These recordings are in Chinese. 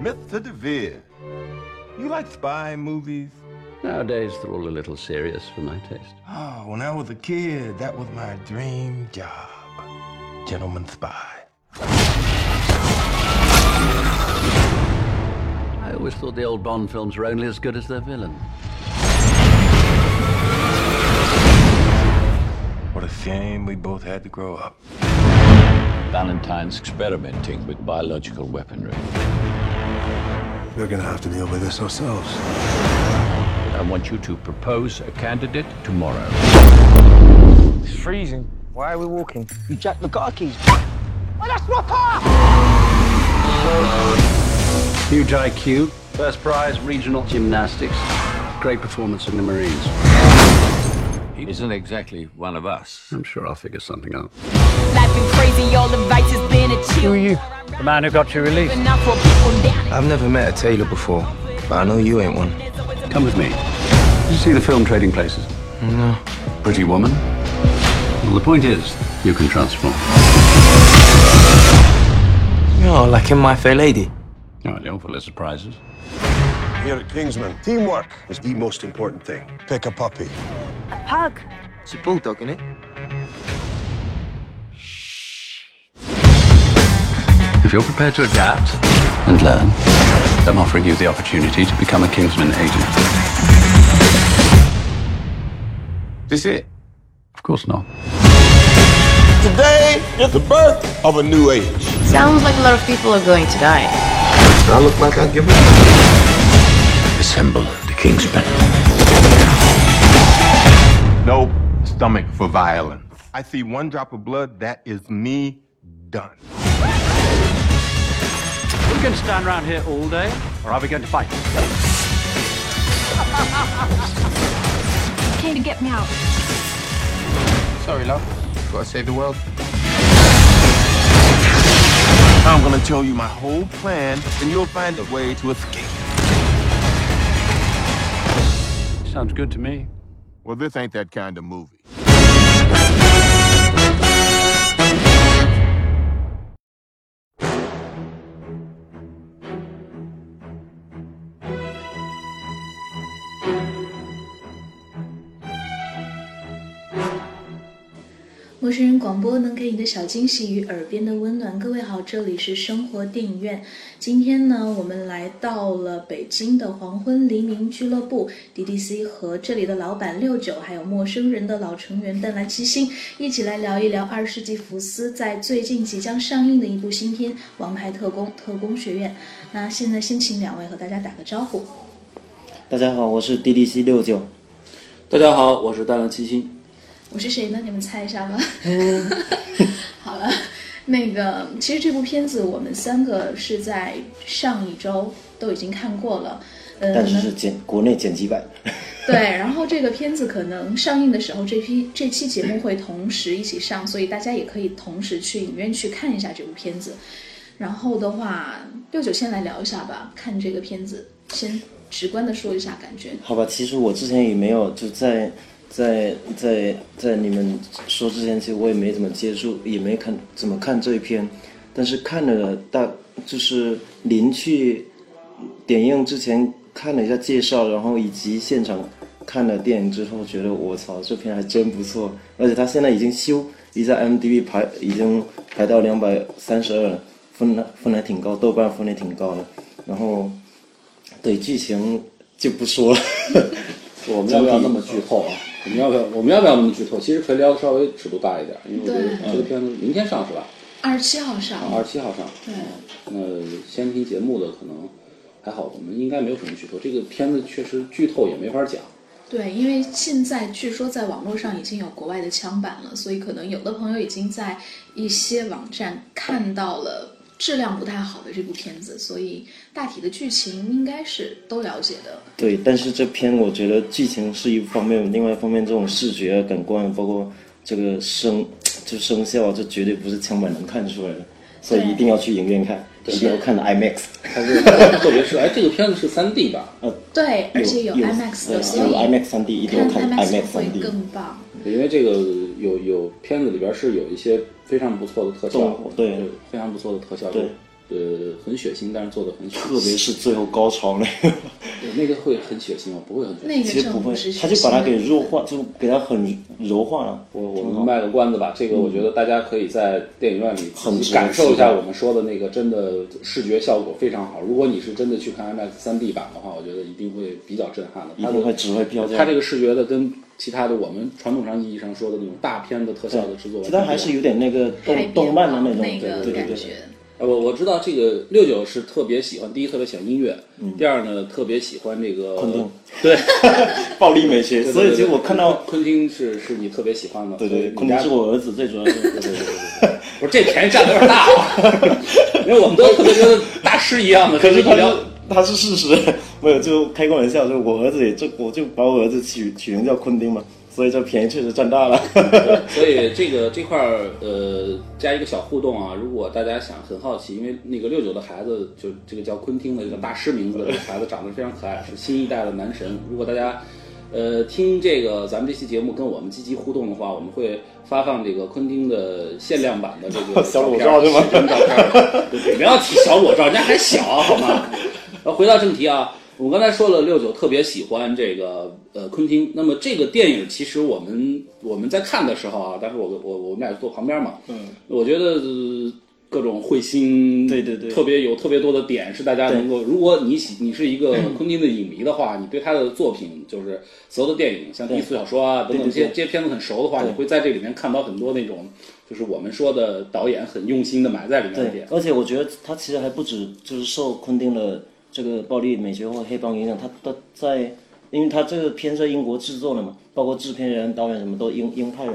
Mr. DeVere, you like spy movies? Nowadays, they're all a little serious for my taste. Oh, when I was a kid, that was my dream job. Gentleman spy. I always thought the old Bond films were only as good as their villain. What a shame we both had to grow up. Valentine's experimenting with biological weaponry. We're gonna have to deal with this ourselves. I want you to propose a candidate tomorrow. It's freezing. Why are we walking? You jacked the car keys. Huge IQ, first prize regional gymnastics, great performance in the Marines. He isn't exactly one of us. I'm sure I'll figure something out. Life been crazy, all the vices been a chill. Who are you? The man who got you released. Enough for people down. I've never met a tailor before, but I know you ain't one. Come with me. Did you see the film Trading Places? No. Pretty woman? Well, the point is, you can transform. Oh, like in My Fair Lady. Oh, you're full of surprises. Here at Kingsman, teamwork is the most important thing. Pick a puppy. A pug. It's a bulldog, innit? If you're prepared to adapt and learn, I'm offering you the opportunity to become a Kingsman agent. This it? Of course not. Today is the birth of a new age. Sounds like a lot of people are going to die. Do I look like I'd give it? Assemble the Kingsmen. No stomach for violence. I see one drop of blood, that is me done. We're we going to stand around here all day, or are we going to fight? Came to get me out. Sorry, love. Gotta save the world. I'm gonna tell you my whole plan, and you'll find a way to escape. Sounds good to me. Well, this ain't that kind of movie. 陌生人广播能给你的小惊喜与耳边的温暖。各位好，这里是生活电影院。今天呢，我们来到了北京的黄昏黎明俱乐部 DDC，和这里的老板六九，还有陌生人的老成员邓兰七星，一起来聊一聊二十世纪福斯在最近即将上映的一部新片《王牌特工：特工学院》。那现在先请两位和大家打个招呼。大家好，我是 DDC 六九。大家好，我是淡蓝七星。我是谁呢？你们猜一下吧。好了，那个其实这部片子我们三个是在上一周都已经看过了，呃，但是是剪国内剪辑版。对，然后这个片子可能上映的时候，这批这期节目会同时一起上，所以大家也可以同时去影院去看一下这部片子。然后的话，六九先来聊一下吧，看这个片子，先直观的说一下感觉。好吧，其实我之前也没有就在在在在你们说之前，其实我也没怎么接触，也没看怎么看这一篇，但是看了大就是临去点映之前看了一下介绍，然后以及现场看了电影之后，觉得我操，这片还真不错，而且他现在已经修，已在 m d b 排已经排到两百三十二了，分分还挺高，豆瓣分也挺高的，然后对剧情就不说了。我们要不要那么剧透啊？我们要不要我们要不要那么剧透？其实可以聊的稍微尺度大一点，因为我觉得这个片子明天上是吧？二十七号上，二十七号上。对，那先听节目的可能还好，我们应该没有什么剧透。这个片子确实剧透也没法讲。对，因为现在据说在网络上已经有国外的枪版了，所以可能有的朋友已经在一些网站看到了质量不太好的这部片子，所以大体的剧情应该是都了解的。对，但是这片我觉得剧情是一方面，另外一方面这种视觉啊、感官，包括这个声就声效，这绝对不是枪版能看出来的，所以一定要去影院看，一定要看的 IMAX。它是特别是哎，这个片子是三 D 吧？呃，对，而且有有 IMAX 的，有所以 IMAX 三 D 一定要看 IMAX IMAX 会 3D 更棒。因为这个有有片子里边是有一些非常不错的特效动，对非常不错的特效。对，呃很血腥，但是做的很血腥，特别是最后高潮那个，对那个会很血腥吗？不会很血腥。那个其实不会他就把它给弱化，就给它很柔化了。我我们卖个关子吧，这个我觉得大家可以在电影院里很感受一下我们说的那个，真的视觉效果非常好。如果你是真的去看 IMAX 3D 版的话，我觉得一定会比较震撼的。它的一定会值回票价它这个视觉的跟其他的我们传统上意义上说的那种大片的特效的制作其他还是有点那个动动漫的那种，那个对对对感觉。呃，我我知道这个六九是特别喜欢，第一特别喜欢音乐，第二呢特别喜欢这个嗯昆汀，对，暴力美学。对对所以其实我看到，昆汀是是你特别喜欢的，对对昆汀是我儿子，最主要是，对对对对。不是这便宜占的有点大啊，因为我们都特别觉得大师一样的，可是他一聊是他是事实，没有就开个玩笑，就我儿子也就我就把我儿子取取名叫昆汀嘛，所以这便宜确实占大了。对 所以这个这块儿呃加一个小互动啊，如果大家想很好奇，因为那个六九的孩子就这个叫昆汀的这个大师名字的这个孩子长得非常可爱，是新一代的男神。如果大家呃听这个咱们这期节目跟我们积极互动的话，我们会发放这个昆汀的限量版的这个 小裸照照对吗不要提小裸照，人家还小好吗？呃，回到正题啊，我刚才说了，六九特别喜欢这个呃昆汀。那么这个电影其实我们我们在看的时候啊，当时我我我们俩坐旁边嘛，嗯，我觉得、呃各种彗星，对对对特别有特别多的点是大家能够，如果你喜你是一个昆汀的影迷的话，你对他的作品就是所有的电影，像低俗小说啊等等这些这些片子很熟的话，对你会在这里面看到很多那种就是我们说的导演很用心的埋在里面的对点，。而且我觉得他其实还不止就是受昆汀的这个暴力美学或黑帮影响，他他在，因为他这个片在英国制作的嘛，包括制片人、导演什么都英英派的。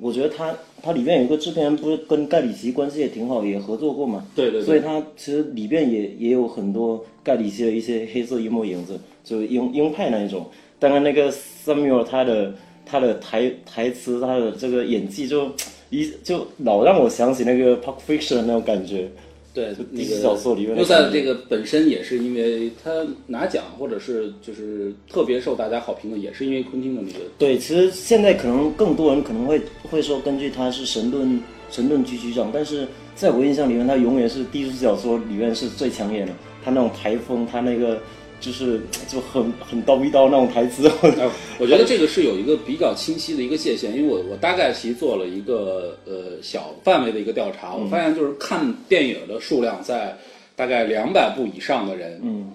我觉得他他里面有一个制片人，不是跟盖里奇关系也挺好，也合作过嘛。对对对所以他其实里边也也有很多盖里奇的一些黑色幽默影子，就英英派那一种。当然那个 Samuel 他的他的台台词，他的这个演技就一就老让我想起那个 Pulp Fiction 的那种感觉。对，那个小说里面的优赛这个本身也是因为他拿奖，或者是就是特别受大家好评的，也是因为昆汀的那个对，其实现在可能更多人可能会会说，根据他是神盾神盾局局长，但是在我印象里面，他永远是低俗小说里面是最抢眼的。他那种台风，他那个就是就很很叨逼叨那种台词。呃，我觉得这个是有一个比较清晰的一个界限，因为我我大概其做了一个呃小范围的一个调查，我发现就是看电影的数量在大概两百部以上的人，嗯，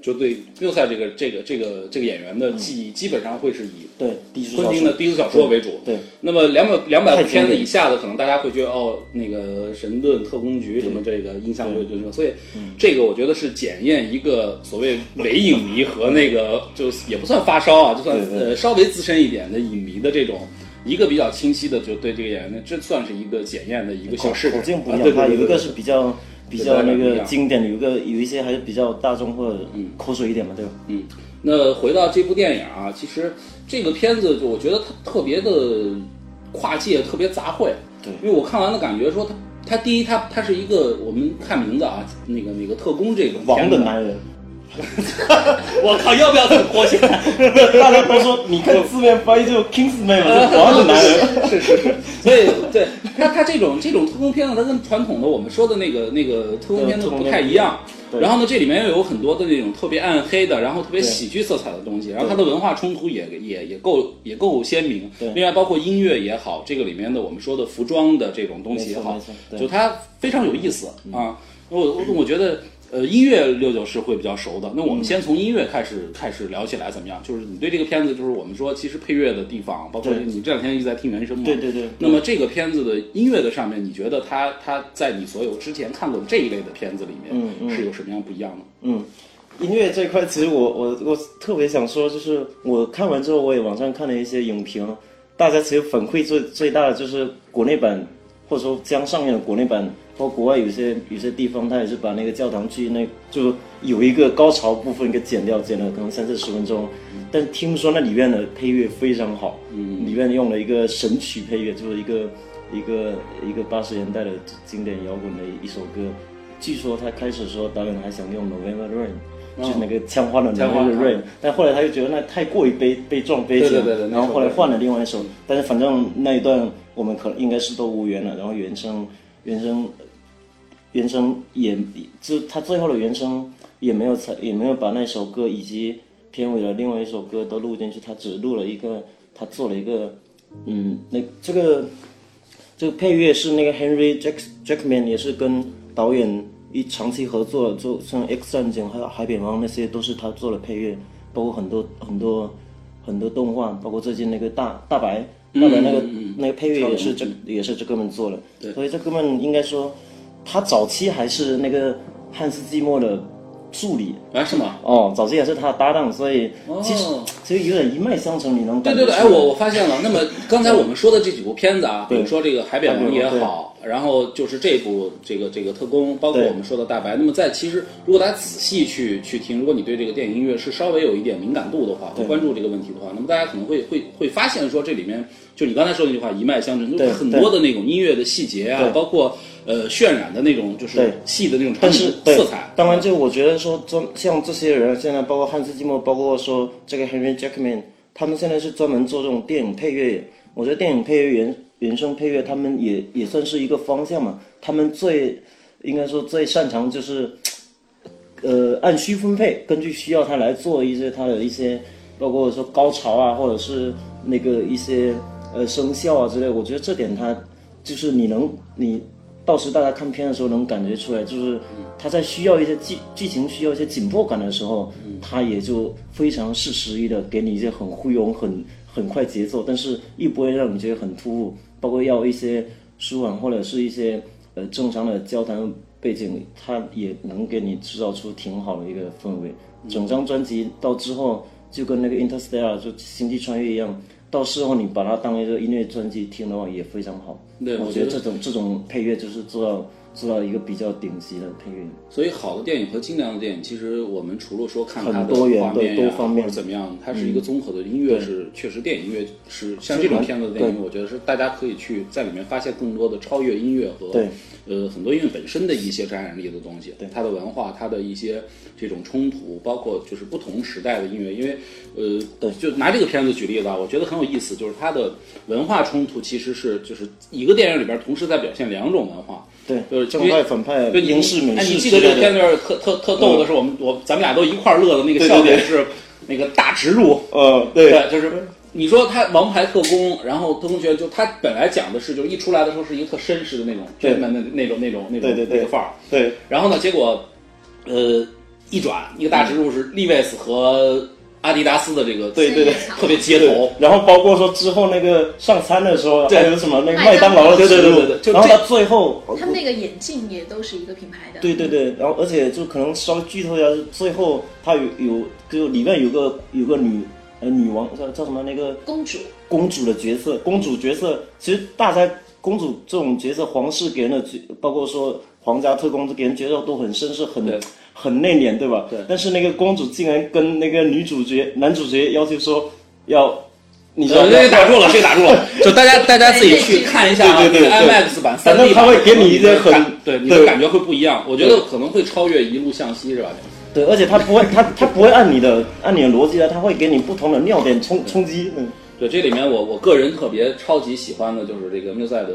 就对缪塞这个这个这个这个演员的记忆基本上会是以对昆汀的低俗小说为主。对，那么两百两百部片子以下的，可能大家会觉得哦，那个神盾特工局什么这个印象会就就所以这个我觉得是检验一个所谓伪影迷和那个就也不算发烧啊，就算呃稍微资深一点的影迷的这种。一个比较清晰的，就对这个演员的，这算是一个检验的一个小试口点。径不一样，啊对对他有一个是比较比较那个经典的，有个有一些还是比较大众或者口水一点嘛，对吧？嗯，那回到这部电影啊，其实这个片子就我觉得它特别的跨界，特别杂烩。对。因为我看完的感觉说它，它第一，它它是一个我们看名字啊，那个那个特工这个王的男人，我靠，要不要这么活起来？大家都说，你看字面翻译就 Kingsman 嘛，就王的男人。是是是，所以对它它这种这种特工片呢，它跟传统的我们说的那个那个特工片子不太一样。然后呢，这里面又有很多的那种特别暗黑的，然后特别喜剧色彩的东西，然后它的文化冲突也也也够也够鲜明对。另外，包括音乐也好，这个里面的我们说的服装的这种东西也好就它非常有意思啊。我我我觉得。呃，音乐六九是会比较熟的。那我们先从音乐开始、开始聊起来，怎么样？就是你对这个片子，就是我们说其实配乐的地方，包括你这两天一直在听原声嘛。对对对那么这个片子的音乐的上面，你觉得它它在你所有之前看过的这一类的片子里面，是有什么样不一样的？嗯，音乐这一块，其实我我我特别想说，就是我看完之后，我也网上看了一些影评，大家其实反馈最最大的就是国内版，或者说将上面的国内版，包括国外有些有些地方，它也是把那个教堂剧那就有一个高潮部分给剪掉，剪了可能三四十分钟，但听说那里面的配乐非常好，嗯。里面用了一个神曲配乐，就是一个一个一个八十年代的经典摇滚的一首歌。据说他开始的时候，导演还想用 November Rain，、就是那个枪花的 November Rain，但后来他又觉得那太过于悲悲壮悲情对对对然后后来换了另外一首，但是反正那一段我们可能应该是都无缘了，然后原声原声原声也就他最后的原声也没有采也没有把那首歌以及片尾的另外一首歌都录进去，他只录了一个，他做了一个，嗯，那这个这个配乐是那个 Henry Jack Jackman 也是跟导演一长期合作，就像 X 战警还有海扁王那些都是他做的配乐，包括很多很多很多动画，包括最近那个大大白。大白那个、那个配乐也是这也是这哥们做的，所以这哥们应该说，他早期还是那个汉斯季默的助理，哎，是吗？哦，早期也是他的搭档，所以其实、哦其实有点一脉相承，你能对对对，哎，我我发现了。那么刚才我们说的这几部片子啊，比如说这个《海扁王》也好，然后就是这部这个这个特工，包括我们说的大白。那么在其实，如果大家仔细去去听，如果你对这个电影音乐是稍微有一点敏感度的话，会关注这个问题的话，那么大家可能会会会发现说这里面就你刚才说的那句话一脉相承，就是很多的那种音乐的细节啊，包括呃渲染的那种就是戏的那种场但是景色彩。当然，就我觉得说，专像这些人，现在包括汉斯季默，包括说这个 Henry Jackman，他们现在是专门做这种电影配乐。我觉得电影配乐原原声配乐，他们也也算是一个方向嘛。他们最应该说最擅长就是，呃，按需分配，根据需要他来做一些他的一些，包括说高潮啊，或者是那个一些呃声效啊之类。我觉得这点他就是你能你到时大家看片的时候能感觉出来，就是他在需要一些剧剧情需要一些紧迫感的时候，他也就非常适时宜的给你一些很忽悠、很很快节奏，但是又不会让你觉得很突兀。包括要一些舒缓或者是一些呃正常的交谈背景，它也能给你制造出挺好的一个氛围。整张专辑到之后就跟那个 Interstellar 就星际穿越一样，到时候你把它当一个音乐专辑听的话也非常好。我对我觉得这种这种配乐就是做到做到一个比较顶级的配乐。所以，好的电影和精良的电影，其实我们除了说看它的画面呀对多方面或者怎么样，它是一个综合的。音乐是确实，电影音乐是像这种片子的电影，我觉得是大家可以去在里面发现更多的超越音乐和呃很多音乐本身的一些感染力的东西。对它的文化，它的一些这种冲突，包括就是不同时代的音乐。因为呃，对就拿这个片子举例子啊，我觉得很有意思，就是它的文化冲突其实是就是一个电影里边同时在表现两种文化。对，就是正派反派，对，你英式美哎，你记得这个片段特特特逗的是，我们我咱们俩都一块儿乐的那个笑点是那个大植入，呃，对。对，就是你说他王牌特工，然后特工学就他本来讲的是，就是一出来的时候是一个特绅士的那种那种那种那种对对对。那个范儿，对。然后呢，结果呃一转一个大植入是利维斯和阿迪达斯的这个对对对。特别街头。然后包括说之后那个上餐的时候，对。还有什么那个麦当劳的对对对对然后到最后，他们那个眼镜也都是一个品牌的。对对对，然后而且就可能稍微剧透一下，最后他有有就里面有个有个女呃女王叫叫什么那个公主，公主的角色，公主角色其实大家公主这种角色，皇室给人的角，包括说皇家特工给人角色都很绅士，很对很内敛，对吧？对但是那个公主竟然跟那个女主角、男主角要求说要，你知道呃，吗？这个打住了，这个打住了，就大家大家自己去看一下啊，对对对这个 IMAX 版、三反 D 版，正他会给你一些很对你的感觉会不一样，我觉得可能会超越《一路向西》是吧？对，而且他不会，他他不会按你的按你的逻辑来，他会给你不同的尿点冲冲击。嗯，对，这里面我我个人特别超级喜欢的就是这个缪赛的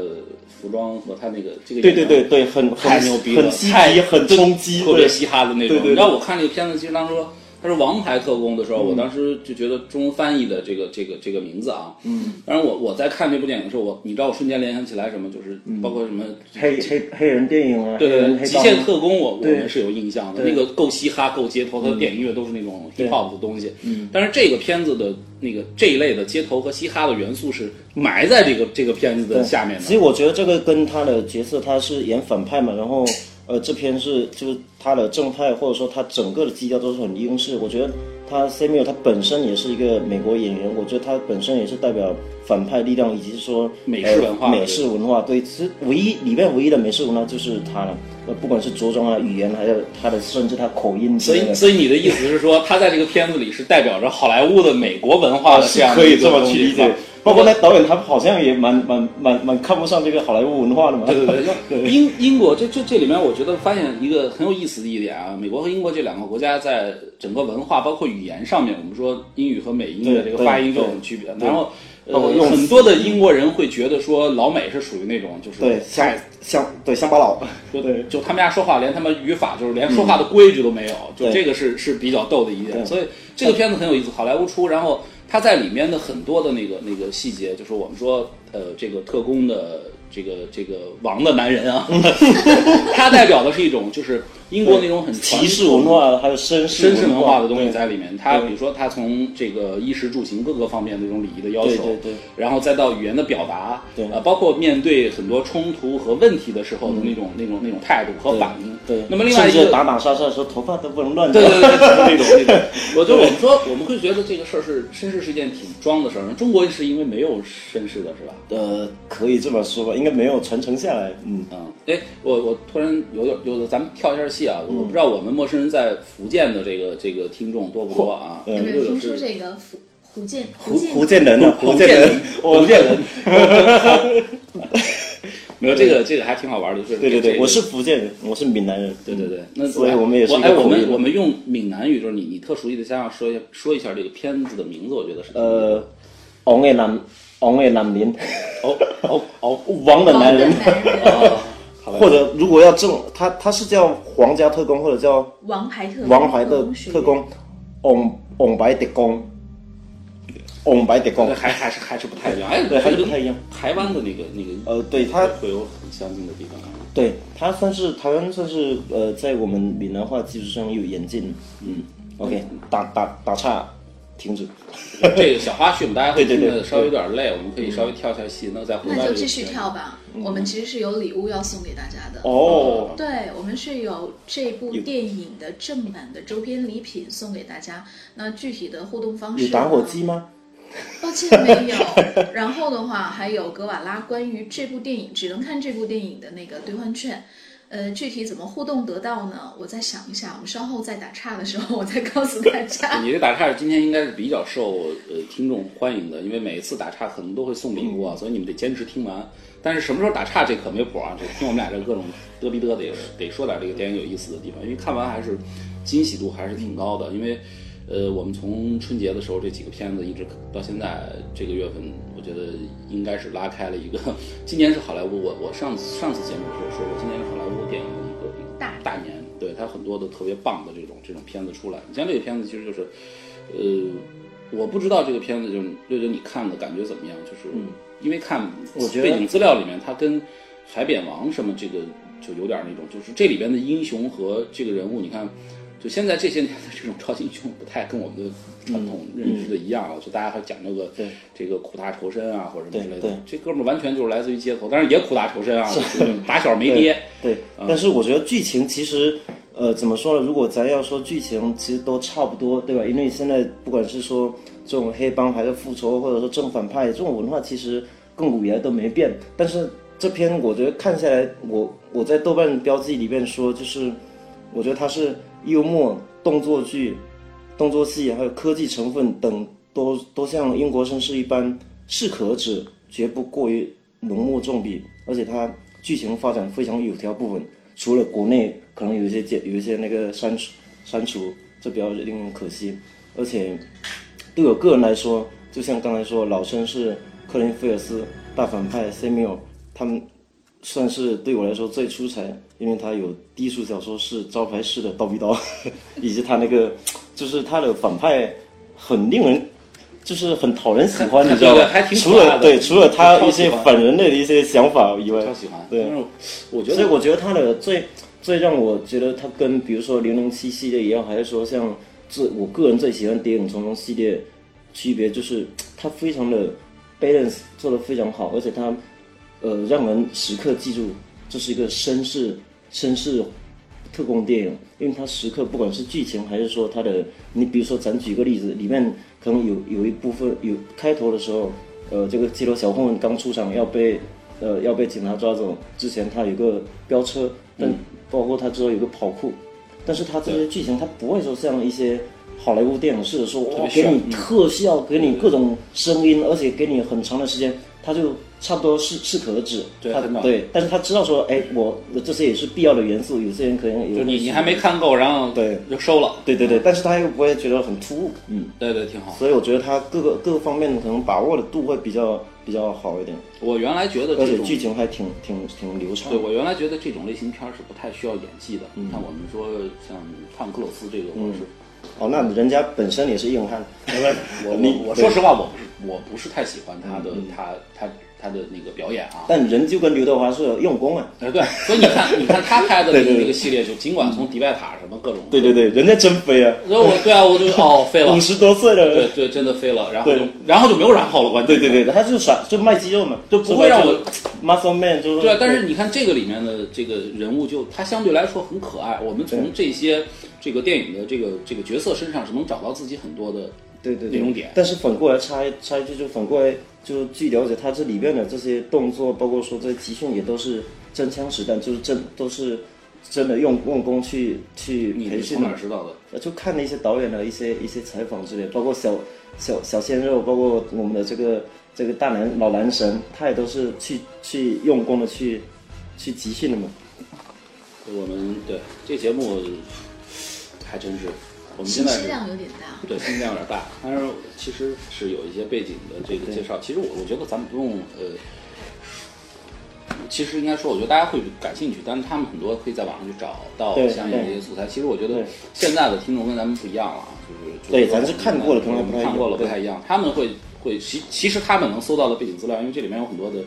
服装和他那个这个对对对对，很很太牛逼了，很稀太奇，很冲击，特别嘻哈的那种。对对对你知道我看那个片子，其实当时说他是《王牌特工》的时候，嗯。我当时就觉得中文翻译的这个这个这个名字啊，嗯，当然我我在看这部电影的时候，我你知道我瞬间联想起来什么，就是包括什么黑黑黑人电影啊，对对对，极限特工我我们是有印象的，那个够嘻哈够街头，它的电影乐都是那种 hip hop 的东西。嗯。但是这个片子的那个这一类的街头和嘻哈的元素是埋在这个这个片子的下面的。其实我觉得这个跟他的角色，他是演反派嘛，然后呃这篇是就是他的正派，或者说他整个的基调都是很英式。我觉得他 Samuel 他本身也是一个美国演员，我觉得他本身也是代表反派力量，以及说美式文化呃美式文化对，其实唯一里面唯一的美式文化就是他了，呃不管是着装啊、语言，还有他的甚至他口音所以，所以你的意思是说，他在这个片子里是代表着好莱坞的美国文化的这样可以这么去理解。包括那导演，他好像也蛮蛮蛮蛮看不上这个好莱坞文化的嘛。对对对，英英国这这这里面，我觉得发现一个很有意思的一点啊，美国和英国这两个国家在整个文化包括语言上面，我们说英语和美音的这个发音就对很区别。然后呃，很多的英国人会觉得说老美是属于那种就是对乡乡对乡巴佬，就就他们家说话连他们语法就是连说话的规矩都没有，就这个是是比较逗的一点。所以这个片子很有意思，好莱坞出，然后他在里面的很多的那个那个细节，就是我们说呃这个特工的这个这个王的男人啊，他代表的是一种就是。英国那种很骑士文化，还有绅士绅士文化的东西在里面。他比如说，他从这个衣食住行各个方面的这种礼仪的要求，对对，然后再到语言的表达，对，呃，包括面对很多冲突和问题的时候的那种那种那种态度和反应。对，那么另外一个打打杀杀的时候，头发都不能乱。对对对，那种那种。我就我们说，我们会觉得这个事儿是绅士是一件挺装的事儿。中国是因为没有绅士的是吧？呃，可以这么说吧，应该没有传承下来。嗯嗯，哎，我我突然有点有的，咱们跳一下戏啊，我不知道我。们陌生人在福建的这个这个听众多不多啊？有没有听说这个福福建福福建人呢？福建人，福建人。没有这个这个还挺好玩的，就是对对对，我是福建人，我是闽南人。对对对，那所以我们也是。哎，我们我们用闽南语，就是你你特熟悉的，先要说一说一下这个片子的名字，我觉得是呃，王的男王的男人，哦哦哦，王的男人。或者如果要正，他他是叫皇家特工，或者叫王牌特王牌的特工，翁翁白特工，翁白特工，还还是还是不太一样，哎，对，还是不太一样。台湾的那个那个，呃，对，它会有很相近的地方。对，它算是台湾算是呃，在我们闽南话基础上有演进。嗯，OK，打打打岔。停止，这个小花絮，我们大家会听得稍微有点累，我们可以稍微跳一下戏，那再回来。那就继续跳吧。我们其实是有礼物要送给大家的哦。对，我们是有这部电影的正版的周边礼品送给大家。那具体的互动方式有打火机吗？抱歉，没有。然后的话，还有格瓦拉关于这部电影只能看这部电影的那个兑换券。呃，具体怎么互动得到呢？我再想一下，我们稍后再打岔的时候，我再告诉大家。你这打岔今天应该是比较受呃听众欢迎的，因为每一次打岔可能都会送礼物啊，所以你们得坚持听完。但是什么时候打岔这可没谱啊，这听我们俩这各种嘚逼嘚的，得说点这个电影有意思的地方，因为看完还是惊喜度还是挺高的，因为。呃，我们从春节的时候这几个片子一直到现在这个月份，我觉得应该是拉开了一个。今年是好莱坞，我我上次上次节目的时候说过，今年是好莱坞电影的一个一个大大年，对它很多的特别棒的这种这种片子出来。你像这个片子，其实就是，呃，我不知道这个片子就是六九你看的感觉怎么样？就是因为看背景资料里面，它跟《海扁王》什么这个就有点那种，就是这里边的英雄和这个人物，你看。就现在这些年的这种超级英雄不太跟我们的传统认知的一样了，就大家还讲究个这个苦大仇深啊，或者什么之类的。这哥们儿完全就是来自于街头，但是也苦大仇深啊，打小没爹。对，但是我觉得剧情其实，呃，怎么说呢？如果咱要说剧情，其实都差不多，对吧？因为现在不管是说这种黑帮还是复仇，或者说正反派这种文化，其实亘古以来都没变。但是这篇我觉得看下来，我我在豆瓣标记里面说，就是我觉得它是。幽默、动作剧、动作戏，还有科技成分等，都都像英国绅士一般适可而止，绝不过于浓墨重笔。而且它剧情发展非常有条不紊，除了国内可能有一些剪、有一些那个删除、删除，这比较令人可惜。而且对我个人来说，就像刚才说，老绅士克林菲尔斯、大反派 Samuel，他们。算是对我来说最出彩，因为他有低俗小说是招牌式的刀逼刀，以及他那个就是他的反派很令人，就是很讨人喜欢，你知道吗？除了对，除了他一些反人类的一些想法以外，超喜欢。对，我觉得，所以我觉得他的最最让我觉得他跟比如说零零七系列一样，还是说像这我个人最喜欢谍影重重系列，区别就是他非常的 balance 做的非常好，而且他。呃，让人时刻记住这是一个绅士绅士特工电影，因为它时刻不管是剧情还是说它的，你比如说咱举个例子，里面可能有有一部分有开头的时候，呃，这个街头小混混刚出场要被呃要被警察抓走之前，他有个飙车，但包括他之后有个跑酷，但是他这些剧情他不会说像一些好莱坞电影似的说哇给你特效，给你各种声音，而且给你很长的时间，他就。差不多适适可而止。他对对，但是他知道说，哎，我这些也是必要的元素，有些人可能有就你你还没看够，然后对就收了，对对对，但是他又不会觉得很突兀，嗯，对对，挺好。所以我觉得他各个各个方面可能把握的度会比较比较好一点，我原来觉得而且剧情还挺挺挺流畅。对我原来觉得这种类型片儿是不太需要演技的。嗯你看我们说像汤姆克鲁斯这个，我是哦，那人家本身也是硬汉？我你我我 说实话，我不是我不是太喜欢他的嗯他他他的那个表演啊。但人就跟刘德华是用功啊。哎，对，所以你看，你看他拍的那个系列，就尽管从迪拜塔什么各种，对对对，人家真飞啊！所以我对啊，我就哦飞了，五十多岁了，对对，真的飞了，然后就然后就没有然后了，关键对对对，他就耍就卖肌肉嘛，就不会让我 muscle man 就是对啊，但是你看这个里面的这个人物就，他相对来说很可爱。我们从这些这个电影的这个这个角色身上是能找到自己很多的对对对那种点。但是反过来插一插一句，就反过来就据了解，他这里面的这些动作，包括说这些集训也都是真枪实弹，就是真都是真的用用功去去培训的是从哪。知道的？就看了一些导演的一些一些采访之类，包括小小小鲜肉，包括我们的这个这个大男老男神，他也都是去去用功的去去集训的嘛。我们对这节目还真是，我们现信息量有点大。对信息量有点大，但是其实是有一些背景的这个介绍。其实我我觉得咱们不用呃。其实应该说，我觉得大家会感兴趣，但是他们很多可以在网上去找到相应的对一些素材。其实我觉得现在的听众跟咱们不一样了啊，就是对咱是看过了可能不太一样看过了不太一样。他们会会其其实他们能搜到的背景资料，因为这里面有很多的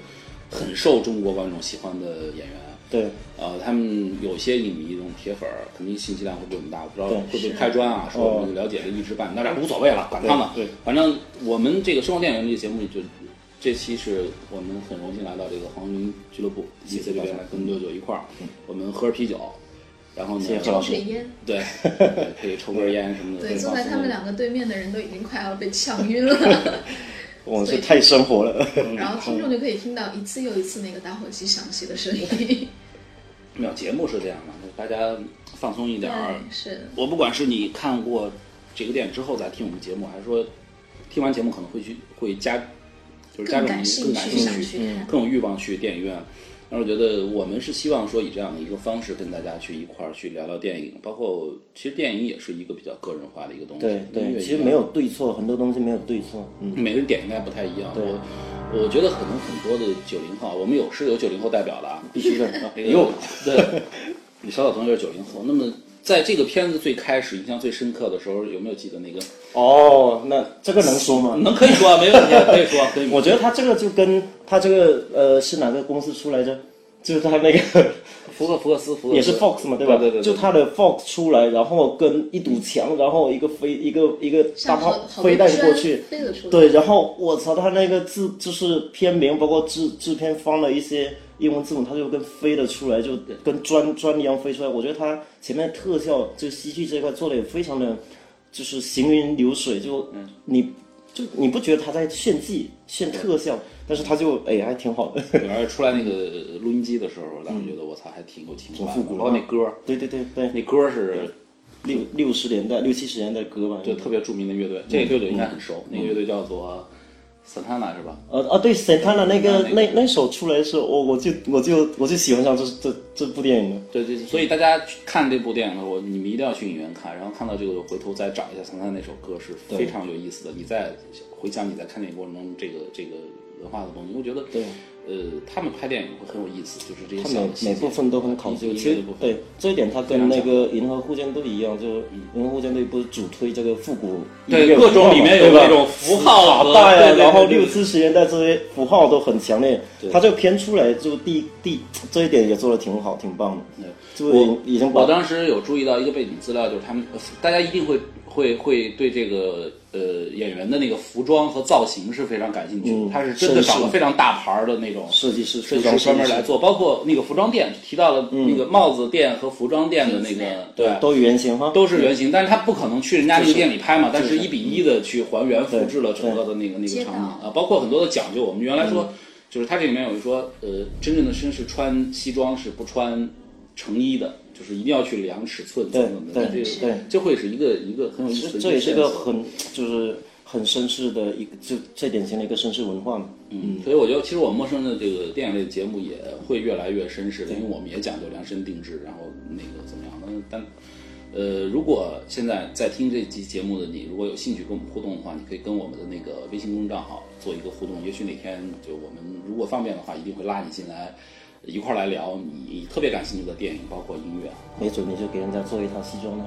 很受中国观众喜欢的演员。对，呃，他们有些影迷这种铁粉儿，肯定信息量会比我们大。我不知道会不会开砖啊，说我们了解了一知半，那这无所谓了，管他呢。对对反正我们这个生活电影这个节目就。这期是我们很荣幸来到这个黄云俱乐部，谢谢这边来跟六九一块儿，我们喝着啤酒，然后呢，谢谢何老师水烟，对，对 可以抽根烟什么的。对，坐在他们两个对面的人都已经快要被呛晕了，我是太生活了。然后听众就可以听到一次又一次那个打火机响起的声音。没有节目是这样的，大家放松一点儿。是我不管是你看过这个电影之后再听我们节目，还是说听完节目可能会去会加，就是加重你更感兴趣更有欲望去电影院。但是我觉得我们是希望说以这样的一个方式跟大家去一块儿去聊聊电影，包括其实电影也是一个比较个人化的一个东西。对对，其实没有对错，很多东西没有对错。嗯，每个人点应该不太一样。对我我觉得可能很多的九零后，我们有是有九零后代表的啊，必须的。那个有对，你小小同学是九零后，那么在这个片子最开始印象最深刻的时候，有没有记得那个？哦，那这个能说吗？能可以说啊，没问题，可以说，可以。我觉得他这个就跟他这个呃是哪个公司出来着？就是他那个 福克福克斯，福克斯也是 Fox 嘛，对吧？对对对，就他的 Fox 出来，然后跟一堵墙，然后一个飞一个一个大炮飞弹过去，对，然后我操，他那个字就是片名，包括制制片方的一些英文字母，它就跟飞了出来，就跟砖砖一样飞出来。我觉得它前面特效就戏剧这一块做的也非常的，就是行云流水，就嗯。你就你不觉得他在炫技炫特效，但是他就哎还挺好的。对而且出来那个录音机的时候，我当时觉得我操，还挺有情怀复古的。包括那歌，对对对对，那歌是六六十年代、六七十年代的歌吧，就特别著名的乐队，这个乐队应该很熟，那个乐队叫做 Santana 是吧？呃啊，对，Santana 那个那那那首出来的时候，我我就我就我就喜欢上这这这部电影了。对对，所以大家去看这部电影的时候，你们一定要去影院看，然后看到这个回头再找一下 Santana 那首歌是非常有意思的。你再回想你在看电影过程中这个这个文化的东西，我觉得对，呃，他们拍电影会很有意思，就是这些每每部分都很考究，一其实对这一点，他跟那个《银河护舰队》一样，就《银河护舰队》不是主推这个复古对各种里面有那种符号和卡带啊，然后六七十年代这些符号都很强烈对。他这个片出来就第第这一点也做的挺好，挺棒的。对就已经我当时有注意到一个背景资料，就是他们呃大家一定会会会对这个呃演员的那个服装和造型是非常感兴趣的。嗯他是真的找了非常大牌儿的那种设计师设计师专门来做，包括那个服装店提到了那个帽子店和服装店的那个对。都是原型哈，都是原型，但是他不可能去人家那个店里拍嘛，但是是一比一的去还原复制了整个的那个那个场景啊，包括很多的讲究。我们原来嗯说，就是他这里面有一说，呃，真正的绅士穿西装是不穿成衣的，就是一定要去量尺寸等等的。对这个对这会是一个一个很有意思的这这也是一个很就是很绅士的一个，就最典型的一个绅士文化嘛。嗯，所以我觉得其实我们陌生的这个电影类节目也会越来越绅士的，因为我们也讲究量身定制，然后那个怎么样？但但呃，如果现在在听这期节目的你，如果有兴趣跟我们互动的话，你可以跟我们的那个微信公众账号做一个互动。也许哪天就我们如果方便的话，一定会拉你进来一块儿来聊你特别感兴趣的电影，包括音乐。没准你就给人家做一套西装呢。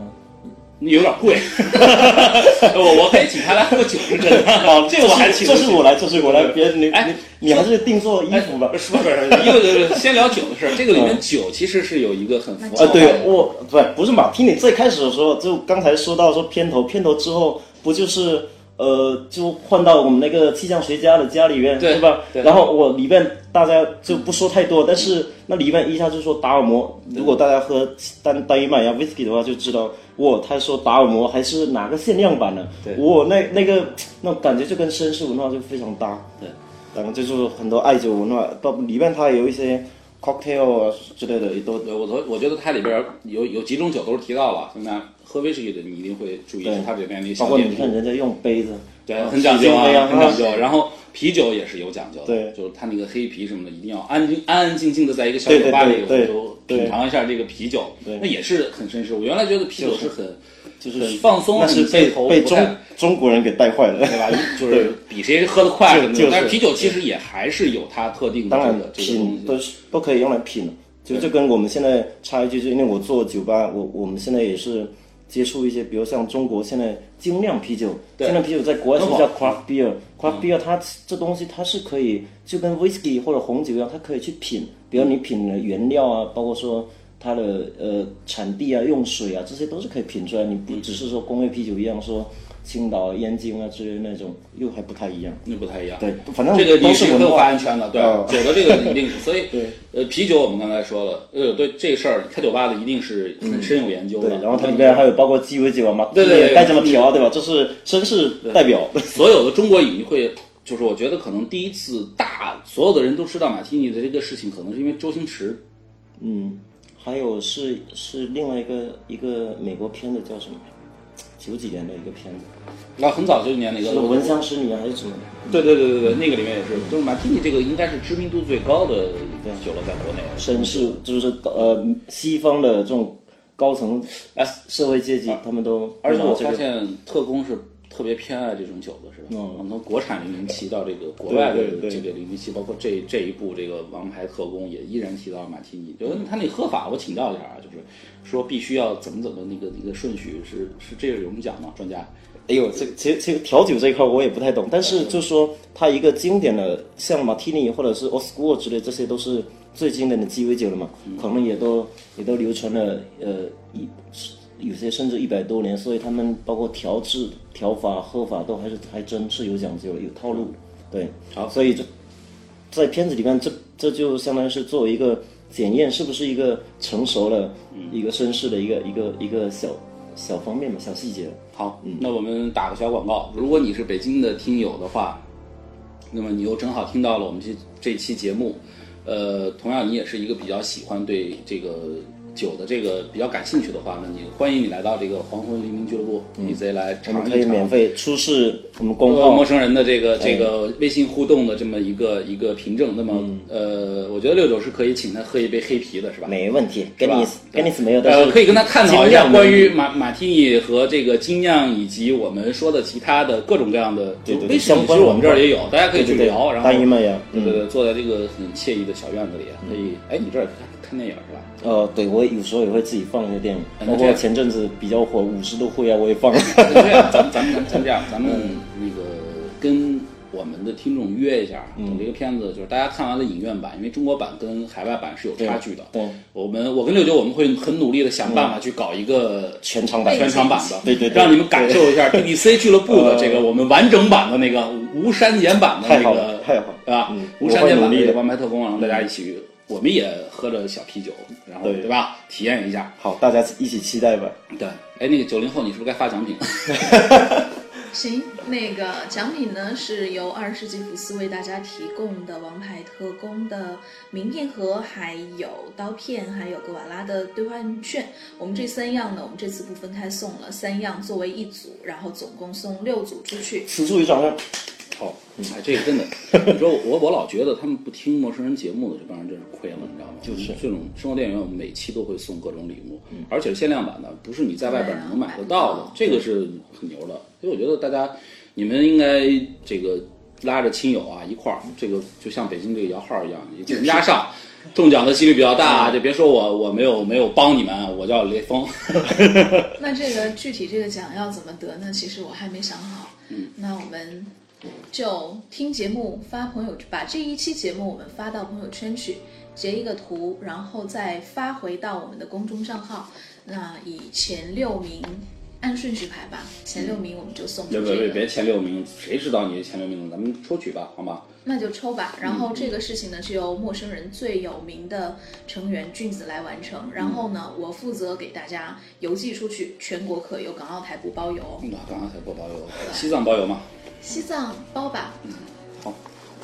你有点贵，我我可以请他来喝酒是真的。好，这个我还请这是我来，这是我来，别你哎你你还是定做衣服吧。不是不是，因为 先聊酒的事儿。这个里面酒其实是有一个很啊，对我不不是马听你最开始的时候，就刚才说到说片头，片头之后不就是呃，就换到我们那个气象学家的家里面，对吧？对。然后我里面大家就不说太多，但是那里面一下就说达尔摩，如果大家喝单单一麦芽 whisky 的话，就知道哇，他说达尔摩还是哪个限量版的，对。哇，那那个那种感觉就跟绅士文化就非常搭，对，然后就是很多爱酒文化，到里面它有一些 cocktail 啊之类的也都，我我我觉得它里边有有几种酒都是提到了，现在喝威士忌的你一定会注意对它这边那些包括你看人家用杯子，对，啊很讲究啊，很讲究。然后啤酒也是有讲究的，对就是它那个黑啤什么的，一定要安静安安静静的在一个小酒吧里，对对我就对品尝一下这个啤酒，对那也是很绅士。我原来觉得啤酒是很就是放松，那是被被中中国人给带坏了，对吧？就是比谁喝得快什么的。就是但是啤酒其实也还是有它特定的当然。品都是都可以用来品，就就跟我们现在插一句，就因为我做酒吧，我我们现在也是接触一些，比如像中国现在精酿啤酒，精酿啤酒在国外是叫 craft beer，craft beer 它这东西它是可以就跟 whisky 或者红酒一样，它可以去品，比如你品的原料啊，包括说。它的呃产地啊、用水啊，这些都是可以品出来。你不只是说工业啤酒一样，说青岛、燕京啊之类那种，又还不太一样。那不太一样。对，反正这个都你是很有是文化发言权的，对啊酒的这个一定是，所以 对呃，啤酒我们刚才说了，呃，对这事儿开酒吧的一定是很深有研究的。对，然后它里面还有包括鸡尾酒啊、马对对对该怎么调，对吧？这是绅士代表。所有的中国影迷会，就是我觉得可能第一次大所有的人都知道马提尼的这个事情，可能是因为周星驰。嗯，还有是是另外一个一个美国片子叫什么？九几年的一个片子，那很早就年那个是闻香识女人还是什么？对对对对对，那个里面也是，就是马蒂尼这个应该是知名度最高的酒了，在国内。绅士就是呃西方的这种高层啊社会阶级，他们都而且我发现特工是特别偏爱这种酒的？嗯从国产零零七到这个国外的这个零零七，包括这这一部这个《王牌特工》也依然提到了马提尼。就是他那喝法，我请教一下啊，就是说必须要怎么怎么那个那个顺序是是这个有人讲吗？专家？哎呦，这其实其实调酒这一块我也不太懂，但是就说它一个经典的像马提尼或者是 o s c u r 之类，这些都是最经典的鸡尾酒了嘛，可能也都也都流传了呃一有些甚至一百多年，所以他们包括调制、调法、喝法都还是还真是有讲究，有套路。对，好，所以这在片子里面，这这就相当于是作为一个检验是不是一个成熟了、一个绅士的一个一个一个小小方面嘛，小细节。好，那我们打个小广告。如果你是北京的听友的话，那么你又正好听到了我们这这期节目，呃，同样你也是一个比较喜欢对这个酒的这个比较感兴趣的话，那你欢迎你来到这个黄昏黎明俱乐部，你直接来我们可以尝一尝。免费出示我们公呃号陌生人的这个哎这个微信互动的这么一个一个凭证，那么呃，我觉得六九是可以请他喝一杯黑啤的，是吧？没问题。是吧 Guinness Guinness 没有，的呃，可以跟他探讨一下关于马马提尼和这个精酿以及我们说的其他的各种各样的，对对对其实我们这儿也有，大家可以去对对对聊，然后单一麦芽对对对，坐在这个很惬意的小院子里，可以，哎，你这儿看看电影是吧？呃，对我有时候也会自己放一些电影，那这样包括前阵子比较火《五十度灰》啊，我也放。了这样，咱们咱们咱们咱这样，咱们那个跟我们的听众约一下，等这个片子就是大家看完了影院版，因为中国版跟海外版是有差距的。对，我们我跟六九我们会很努力的想办法去搞一个全场版全场版的，对对对让你们感受一下 DDC 俱乐部的这个我们完整版的那个无删减版的那个太好太好了，对吧？嗯无删减版的《王牌特工》，然后大家一起，我们也喝着小啤酒，然后对对吧？体验一下。好，大家一起期待吧。对，哎，那个九零后，你是不是该发奖品？行，那个奖品呢是由二十世纪福斯为大家提供的《王牌特工》的名片盒，还有刀片，还有格瓦拉的兑换券。我们这三样呢，我们这次不分开送了，三样作为一组，然后总共送六组出去。此处有掌声。好，哎，这个真的，你说我我老觉得他们不听陌生人节目的这帮人真是亏了，你知道吗？就是这种生活电影院，我们每期都会送各种礼物，而且是限量版的，不是你在外边能买得到的，这个是很牛的。所以我觉得大家你们应该这个拉着亲友啊一块儿，这个就像北京这个摇号一样，你增加上。中奖的几率比较大，就别说我我没有没有帮你们，我叫雷锋。那这个具体这个奖要怎么得呢？其实我还没想好。嗯，那我们就听节目发朋友，把这一期节目我们发到朋友圈去，截一个图，然后再发回到我们的公众账号。那以前六名按顺序排吧，前六名我们就送出别这个。别别别前六名，谁知道你是前六名？咱们抽取吧，好吗？那就抽吧。然后这个事情呢，是由陌生人最有名的成员俊子来完成。然后呢，我负责给大家邮寄出去，全国可邮，港澳台不包邮。嗯，港澳台不包邮，西藏包邮吗？西藏包吧。好，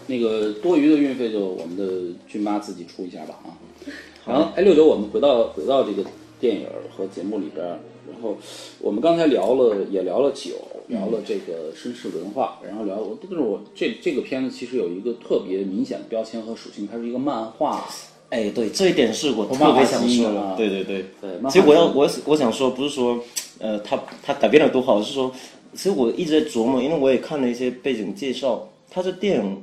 那个多余的运费就我们的俊妈自己出一下吧啊。然后，哎，六九，我们回到回到这个电影和节目里边儿，然后我们刚才聊了，也聊了酒，聊了这个绅士文化，然后聊我，但是我这这个片子其实有一个特别明显的标签和属性，它是一个漫画。哎，对，这一点是我特别想说的。对对对对其实我要我我想说，不是说呃，他他改变的多好，是说，其实我一直在琢磨，因为我也看了一些背景介绍，他这电影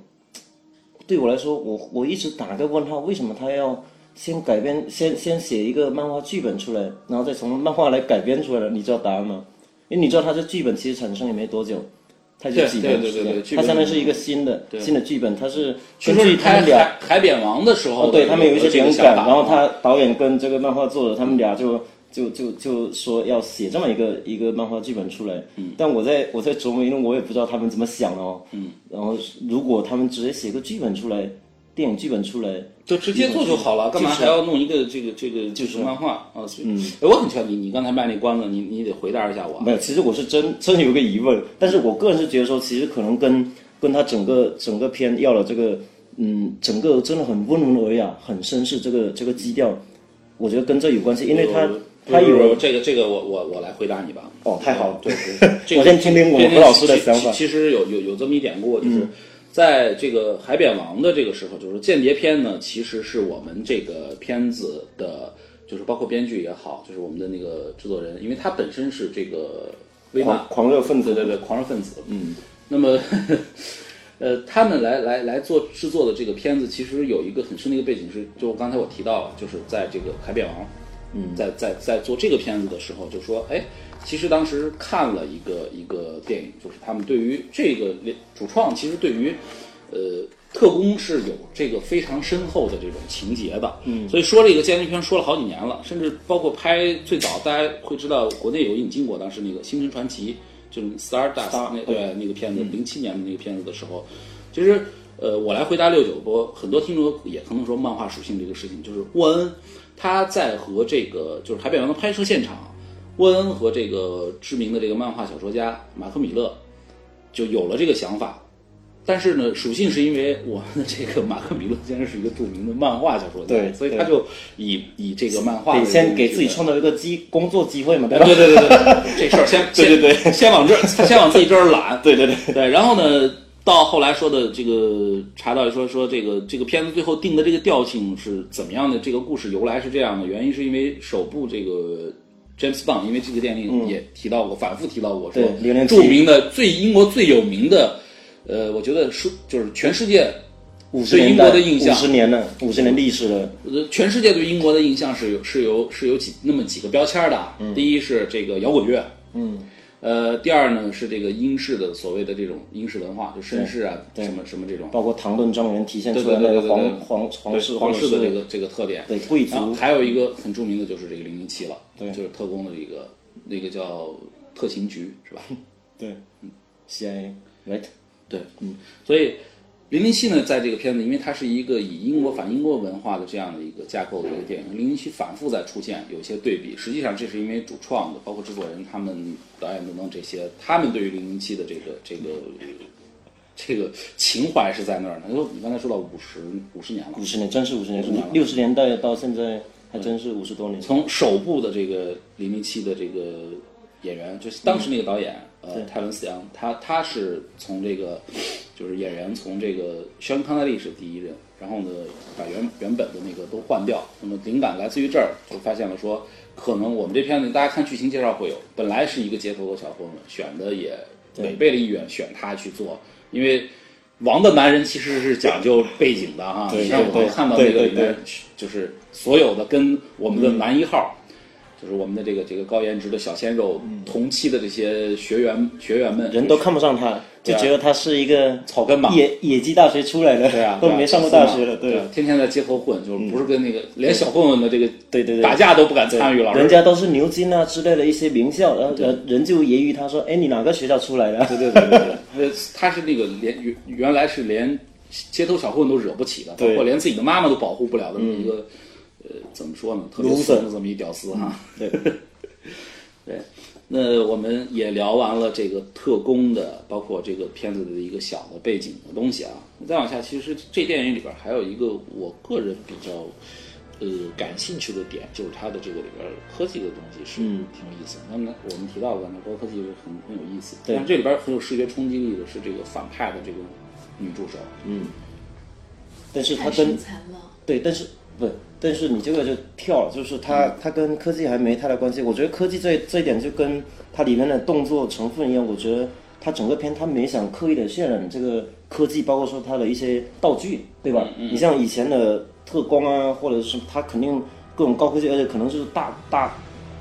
对我来说，我我一直打个问号，为什么他要先改编，先先写一个漫画剧本出来，然后再从漫画来改编出来的？你知道答案吗？因为你知道他这剧本其实产生也没多久，他就几年时间它相当于是一个新的新的剧本，它是据根据他说是拍海们俩。海扁王的时候哦，对他们有一些灵感，然后他他导演跟这个漫画作者他们俩就就就就说要写这么一个一个漫画剧本出来。嗯，但我在我在琢磨，因为我也不知道他们怎么想哦。嗯，然后如果他们直接写个剧本出来，电影剧本出来，就直接做就好了，干嘛还要弄一个这个这个就是漫画啊？嗯哎我很奇怪，你你刚才卖那关子，你你得回答一下我啊。没有，其实我是真真有个疑问，但是我个人是觉得说，其实可能跟跟他整个整个片要了这个，嗯，整个真的很温文尔雅、很绅士这个这个基调，我觉得跟这有关系，因为他他有这个这个我我我来回答你吧。哦，太好了，对对，这个我先听听我这个何老师的想法。其其实有有有这么一典故，就是在这个海扁王的这个时候，就是间谍片呢，其实是我们这个片子的，就是包括编剧也好，就是我们的那个制作人，因为他本身是这个狂狂热分子，对对对，狂热分子。嗯，那么，呃，他们来来来做制作的这个片子，其实有一个很深的一个背景是，就刚才我提到了，就是在这个《海扁王》，嗯，在在在做这个片子的时候，就说，哎，其实当时看了一个一个电影，就是他们对于这个主创，其实对于，呃。特工是有这个非常深厚的这种情节的，嗯，所以说这个间谍片说了好几年了，甚至包括拍最早，大家会知道国内有引进过，当时那个《星辰传奇》就是 Stardust 那对那个片子，零七年的那个片子的时候，其实呃，我来回答六九波，很多听众也可能说漫画属性这个事情，就是沃恩他在和这个就是《海扁王》的拍摄现场，沃恩和这个知名的这个漫画小说家马克米勒就有了这个想法。但是呢，属性是因为我们的这个马克米勒先生是一个著名的漫画小说家，对所以他就以以这个漫画得先给自己创造一个机工作机会嘛，对吧？对对对对对，这事儿先 对对对。先先往这儿先往自己这儿揽，对对对。对，然后呢，到后来说的这个查到说说这个这个片子最后定的这个调性是怎么样的？这个故事由来是这样的，原因是因为首部这个 James Bond，因为这个电影也提到过，反复提到过，说著名的最英国最有名的，呃，我觉得是就是全世界对英国的印象五十年了，五十年历史的，呃，全世界对英国的印象是有是有是有几那么几个标签的。第一是这个摇滚乐，嗯，呃，第二呢是这个英式的所谓的这种英式文化，就绅士啊，什么什么这种，包括唐顿庄园体现出来的皇皇皇室皇室的这个这个特点。对贵族，还有一个很著名的就是这个零零七了，对就是特工的一个那个叫特勤局是吧？对，CIA right，对，嗯，所以零零七呢，在这个片子，因为它是一个以英国反英国文化的这样的一个架构的一个电影，零零七反复在出现有一些对比。实际上，这是因为主创的，包括制作人、他们导演等等这些，他们对于零零七的这个这个这个情怀是在那儿的。因为你刚才说到五十五十年了，五十年，真是五十年50年了，六十年代到现在还真是五十多年。从首部的这个零零七的这个演员，就是当时那个导演，呃，泰伦斯扬，他他是从这个就是演员从这个肖恩康奈利是第一任，然后呢把原原本的那个都换掉，那么灵感来自于这儿，就发现了说，可能我们这片子大家看剧情介绍会有，本来是一个街头的小混混，选的也违背了意愿，选他去做，因为。王的男人其实是讲究背景的哈，对像我们看到那个里面，就是所有的跟我们的男一号，就是我们的这个这个高颜值的小鲜肉同期的这些学员学员们，人都看不上他，就觉得他是一个草根嘛野野鸡大学出来的，对啊，都没上过大学的，对啊，天天在街头混，就是不是跟那个连小混混的这个对对对，打架都不敢参与了，人家都是牛津啊之类的一些名校，然后呃人就揶揄他说：“哎，你哪个学校出来的？”对对对对对，呃，他是那个连原原来是连街头小混混都惹不起的，包对括连自己的妈妈都保护不了的一个，呃，怎么说呢，特别怂的这么一屌丝哈。对 对，那我们也聊完了这个特工的，包括这个片子的一个小的背景的东西啊。再往下，其实这电影里边还有一个我个人比较呃感兴趣的点，就是它的这个里边科技的东西是嗯挺有意思的。那么我们提到的呢，高科技是很很有意思，但是这里边很有视觉冲击力的是这个反派的这个女助手，嗯，但是他太跟。对，但是不，但是你这个就跳了，就是它它跟科技还没太大关系。我觉得科技这这一点就跟它里面的动作成分一样，我觉得它整个片它没想刻意的渲染这个科技，包括说它的一些道具，对吧？你像以前的特工啊，或者是它肯定各种高科技，而且可能就是大大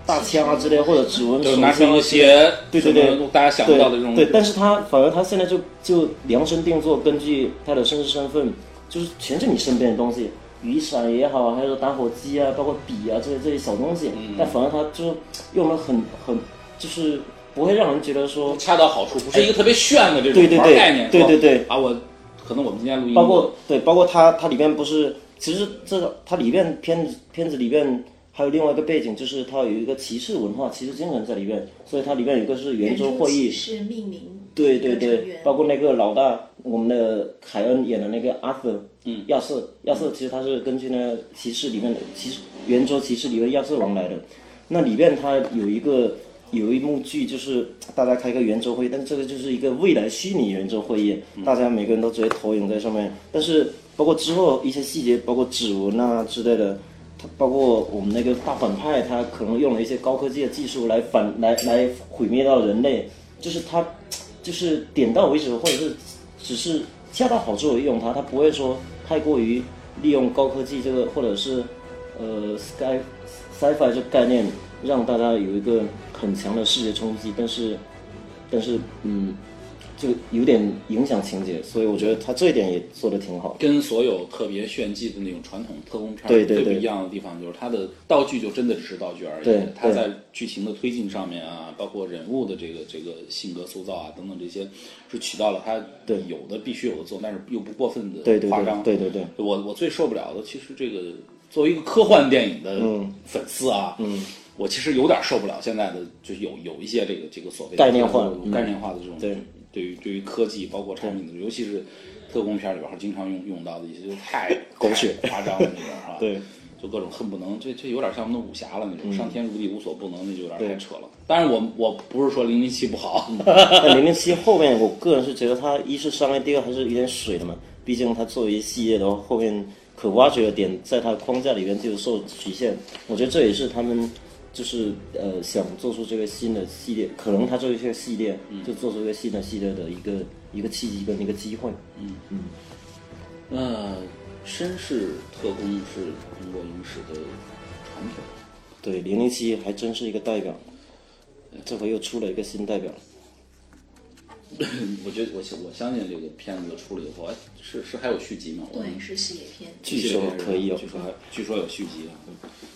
大枪啊之类，或者指纹手就拿出一些对对对，大家想不到的这种。对，对但是他反而他现在就就量身定做，根据他的真实身份，就是全是你身边的东西，雨伞也好，还有打火机啊，包括笔啊这些这些小东西，嗯。但反而它就用了很很就是不会让人觉得说恰到好处，不是一个特别炫的这种对对对玩概念，对对对。啊，我可能我们今天录音，包括对，包括它它里面不是，其实这个它里面片子片子里面还有另外一个背景，就是它有一个骑士文化、骑士精神在里面，所以它里面有一个是圆桌会议，是命名对对对，包括那个老大，我们的凯恩演的那个阿瑟，嗯，亚瑟，亚瑟其实他是根据那骑士里面的骑士圆桌骑士里面亚瑟王来的，那里面他有一个有一幕剧，就是大家开个圆桌会议，但这个就是一个未来虚拟圆桌会议，大家每个人都直接投影在上面，但是包括之后一些细节，包括指纹啊之类的。它包括我们那个大反派，他可能用了一些高科技的技术来反来来毁灭到人类，就是他就是点到为止，或者是只是恰到好处的用它，它不会说太过于利用高科技这个或者是呃 sky sci-fi 这个概念，让大家有一个很强的视觉冲击，但是但是嗯，就有点影响情节，所以我觉得他这一点也做得挺好。跟所有特别炫技的那种传统特工片儿对对对最不一样的地方，就是它的道具就真的只是道具而已。对。对。它在剧情的推进上面啊，包括人物的这个这个性格塑造啊等等这些，是起到了它有的必须有的作用，但是又不过分的对对对夸张。对对对，我我最受不了的，其实这个作为一个科幻电影的嗯。粉丝啊，嗯，我其实有点受不了现在的，就是有有一些这个这个所谓的概念化嗯。概念化的这种对对于对于科技包括产品的，尤其是特工片里边儿经常用用到的一些，就太 狗血夸张了那种是吧？对，就各种恨不能，这这有点像那武侠了那种，嗯上天入地无所不能，那就有点对太扯了。当然我我不是说零零七不好，那零零七后面，我个人是觉得它一是商业，第二还是有点水的嘛。毕竟它作为系列的话，后面可挖掘的点在它的框架里面就有受局限。我觉得这也是他们就是呃想做出这个新的系列，可能他做一些系列，就做出一个新的系列的一个一个契机跟一个机会。嗯嗯，那绅士特工是中国影史的传统。对，零零七还真是一个代表，这回又出了一个新代表。我觉得我我相信这个片子出了以后，哎，是是还有续集吗？对，是系列片。据说可以有据说还据说有续集啊。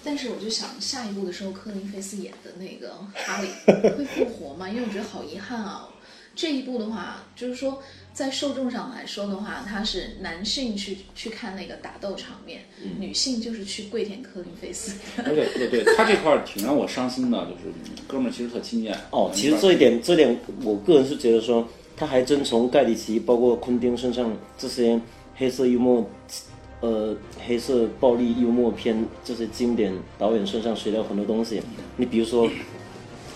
但是我就想，下一部的时候，科林费斯演的那个哈利会复活吗？因为我觉得好遗憾啊。这一部的话，就是说在受众上来说的话，他是男性去去看那个打斗场面，女性就是去跪舔科林费斯。而且对对，他这块儿挺让我伤心的，就是哥们儿其实特亲近。哦，其实这一点，这一点我个人是觉得说，他还真从盖里奇包括昆汀身上这些黑色幽默，呃，黑色暴力幽默片这些经典导演身上学到很多东西。你比如说。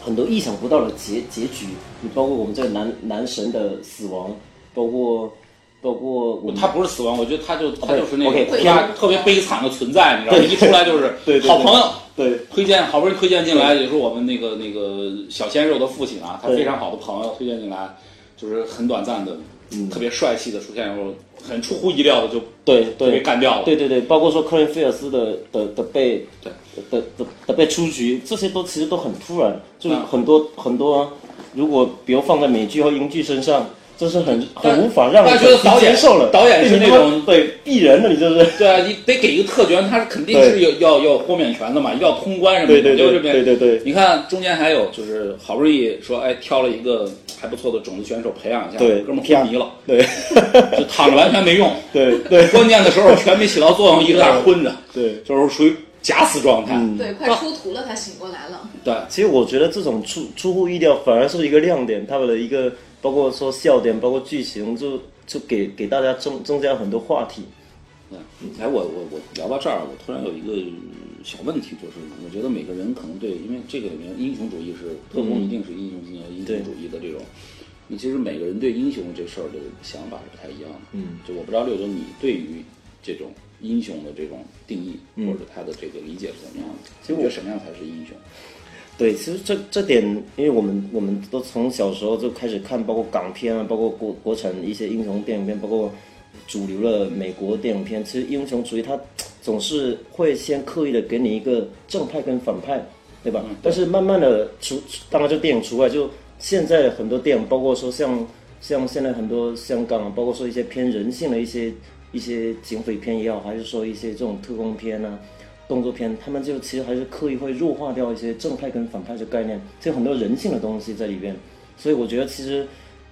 很多意想不到的结结局，你包括我们这个男男神的死亡，包括包括我他不是死亡，我觉得他就他就是那个特别特别悲惨的存在，你知道吗？一出来就是对好朋友，对推荐好不容易推荐进来，也是我们那个那个小鲜肉的父亲啊，他非常好的朋友推荐进来，就是很短暂的，特别帅气的出现，然后很出乎意料的就对对。被干掉了。对对对，包括说科林菲尔斯的的的被对。的的的被出局，这些都其实都很突然，就是嗯。很多很多，如果比如放在美剧和英剧身上，这是很很无法让人觉得导演接受了。导演是那种对逼人的，你就是对啊，你得给一个特权，他肯定是有要要豁免权的嘛，要通关什么的。对对对就这边对对对你看中间还有就是好不容易说哎挑了一个 还不错的种子选手培养一下，对哥们儿昏迷了，对 就躺着完全没用。对对关键的时候全没起到作用，一直在那昏着，对。就是属于假死状态。对，快出图了，才醒过来了。对，其实我觉得这种出出乎意料反而是一个亮点，他们的一个包括说笑点，包括剧情，就就给给大家增增加很多话题。嗯，哎，我我我聊到这儿，我突然有一个小问题，就是我觉得每个人可能对，因为这个里面英雄主义是特工一定是英雄英雄主义的这种，你其实每个人对英雄这事儿的想法是不太一样的。嗯，就我不知道六九你对于这种英雄的这种定义，嗯或者他的这个理解是怎么样的？其实我你觉得什么样才是英雄？对，其实这这点，因为我们我们都从小时候就开始看，包括港片啊，包括国国产一些英雄电影片，包括主流的美国电影片，其实英雄主义它总是会先刻意的给你一个正派跟反派，对吧？但是慢慢的除，当然就电影除外，就现在很多电影，包括说像像现在很多香港，包括说一些偏人性的一些一些警匪片也好，还是说一些这种特工片啊。动作片，他们就其实还是刻意会弱化掉一些正派跟反派的概念，就很多人性的东西在里边。所以我觉得其实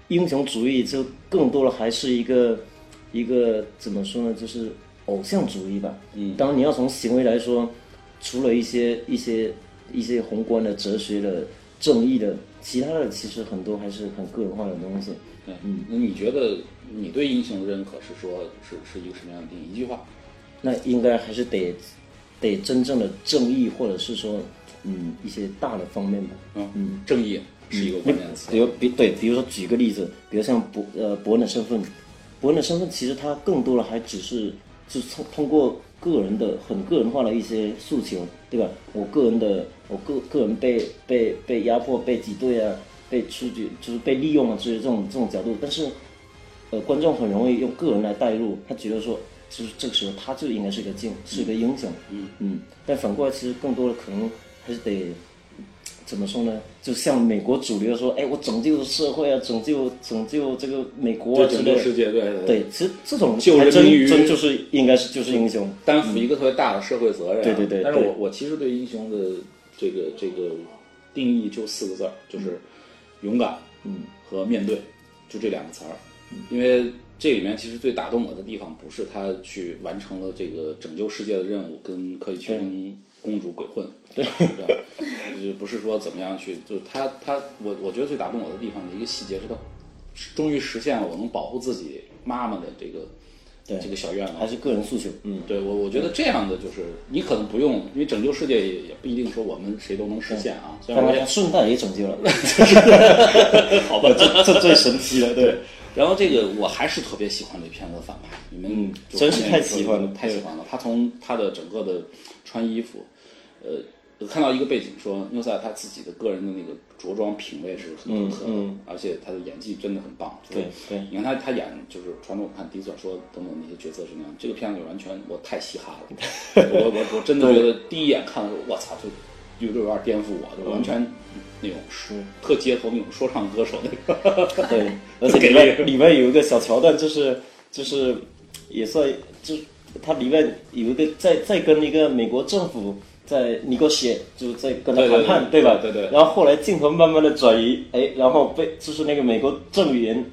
英雄主义就更多的还是一个一个怎么说呢，就是偶像主义吧。嗯当然你要从行为来说，除了一些一些一些宏观的哲学的正义的，其他的其实很多还是很个人化的东西。对，嗯，那你觉得你对英雄的认可是说是是一个什么样的定义？一句话，那应该还是得得真正的正义，或者是说，嗯，一些大的方面吧。嗯嗯，正义是一个关键词。比如比对，比如说举个例子，比如像伯呃伯恩的身份，伯恩的身份其实他更多的还只是是通通过个人的很个人化的一些诉求，对吧？我个人的我个个人被被被压迫、被挤兑啊，被出局就是被利用啊之类这种这种角度，但是呃观众很容易用个人来代入，他觉得说。就是这个时候，他就应该是个精，是个英雄。嗯嗯，但反过来，其实更多的可能还是得怎么说呢？就像美国主流说，哎，我拯救社会啊，拯救拯救这个美国啊之类的。拯救世界，对对对，其实这种救人还真真就是应该是就是英雄，担负一个特别大的社会责任啊。对对对但是我我其实对英雄的这个这个定义就四个字儿，就是勇敢，嗯，和面对，就这两个词儿。因为这里面其实最打动我的地方，不是他去完成了这个拯救世界的任务，跟可以去跟公主鬼混，对吧？就不是说怎么样去，就是他他我我觉得最打动我的地方的一个细节是他终于实现了我能保护自己妈妈的这个对这个小愿望，还是个人诉求。嗯，对我，我觉得这样的就是你可能不用，因为拯救世界也也不一定说我们谁都能实现啊。虽然我顺带也拯救了，好吧，这这最神奇了，对。然后这个我还是特别喜欢这片子的反派，你们嗯真是太喜欢了太喜欢了。他从他的整个的穿衣服，呃，我看到一个背景说，纽塞他自己的个人的那个着装品味是很独特的，嗯嗯而且他的演技真的很棒。对对你看他他演就是传统看迪索说等等那些角色是那样，这个片子完全我太嘻哈了，我我我真的觉得第一眼看的时候，我操，就有有点颠覆我，就完全那种说特街头那种说唱歌手那个。对，而且里面里面有一个小桥段，就是就是也算就是它里面有一个在在跟一个美国政府在尼哥写，就是在跟他谈判，对吧？对对然后后来镜头慢慢的转移，哎，然后被就是那个美国政员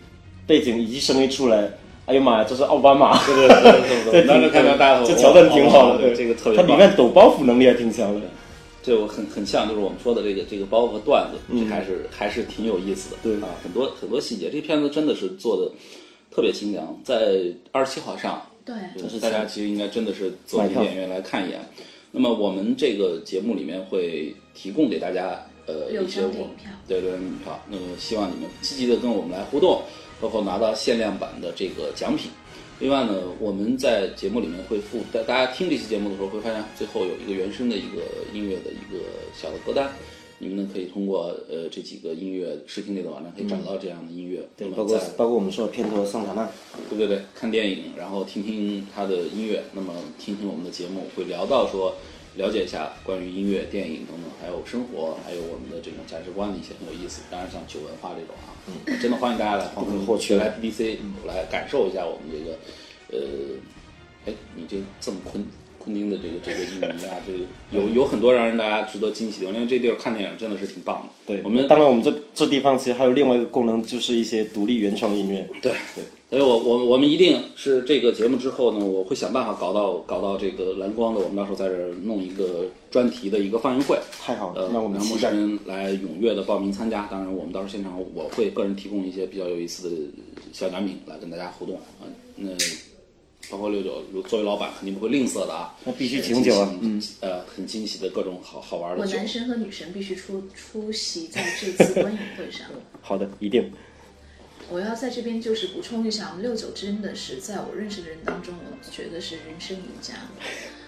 背景以及声音出来，哎呀妈呀，这是奥巴马，对对对对对这当时看到大家都这桥段挺好的，哦对这个特别他里面抖包袱能力还挺强的。这我很很像，就是我们说的这个这个包袱段子，嗯。还是还是挺有意思的。对。啊，很多很多细节，这片子真的是做的特别精良，在二十七号上，对，就是大家其实应该真的是走进电影院来看一眼。那么我们这个节目里面会提供给大家呃一些我张电影票。对六张电影票，那么希望你们积极的跟我们来互动，包括拿到限量版的这个奖品。另外呢，我们在节目里面会附大大家听这期节目的时候会发现最后有一个原声的一个音乐的一个小的歌单，你们呢可以通过呃这几个音乐视听类的网站可以找到这样的音乐，对，包括包括我们说的片头的桑塔纳，对对对，看电影，然后听听他的音乐，那么听听我们的节目，会聊到说，了解一下关于音乐、电影等等，还有生活，还有我们的这种价值观的一些很有意思。当然，像酒文化这种啊，嗯，真的欢迎大家来黄昏获取来 BBC 来感受一下我们这个，呃，哎，你这这么昆昆汀的这个这个影迷啊，这个有有很多让人大家值得惊喜的因为这地儿看电影真的是挺棒的。对我们当然我们这这地方其实还有另外一个功能，就是一些独立原创音乐。对对，所以我我我们一定是这个节目之后呢，我会想办法搞到搞到这个蓝光的，我们到时候在这儿弄一个专题的一个放映会。太好了呃，那我们让陌期待生人来踊跃的报名参加。当然，我们到时候现场我会个人提供一些比较有意思的小奖品来跟大家互动啊。那包括六九，如作为老板肯定不会吝啬的啊。那必须请酒啊嗯，呃，很惊喜的各种好好玩的。我男神和女神必须出出席在这次观影会上。好的，一定。我要在这边就是补充一下，我们六九真的是在我认识的人当中，我觉得是人生赢家。